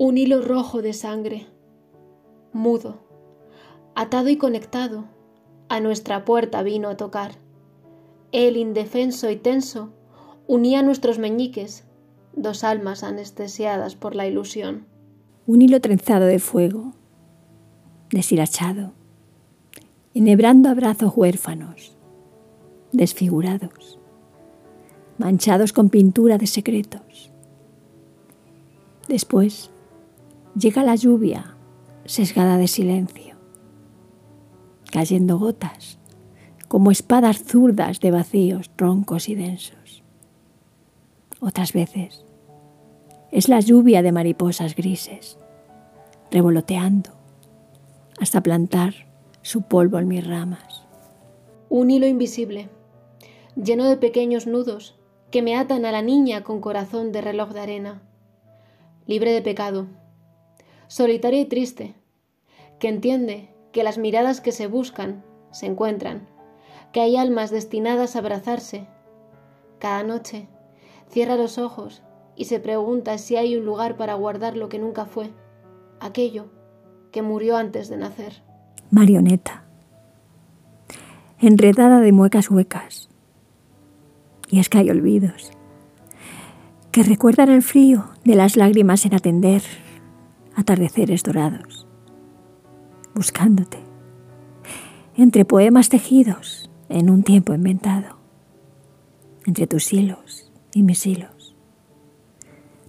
Un hilo rojo de sangre, mudo, atado y conectado, a nuestra puerta vino a tocar. Él, indefenso y tenso, unía nuestros meñiques, dos almas anestesiadas por la ilusión. Un hilo trenzado de fuego, deshilachado, enhebrando abrazos huérfanos, desfigurados, manchados con pintura de secretos. Después llega la lluvia sesgada de silencio, cayendo gotas como espadas zurdas de vacíos roncos y densos. Otras veces es la lluvia de mariposas grises, revoloteando hasta plantar su polvo en mis ramas. Un hilo invisible, lleno de pequeños nudos que me atan a la niña con corazón de reloj de arena, libre de pecado, solitaria y triste, que entiende que las miradas que se buscan se encuentran, que hay almas destinadas a abrazarse. Cada noche cierra los ojos y se pregunta si hay un lugar para guardar lo que nunca fue, aquello que murió antes de nacer. Marioneta, enredada de muecas huecas. Y es que hay olvidos que recuerdan el frío de las lágrimas en atender atardeceres dorados, buscándote. Entre poemas tejidos en un tiempo inventado, entre tus hilos y mis hilos,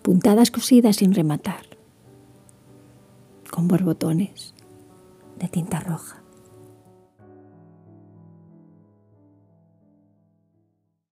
puntadas cosidas sin rematar, con borbotones de tinta roja.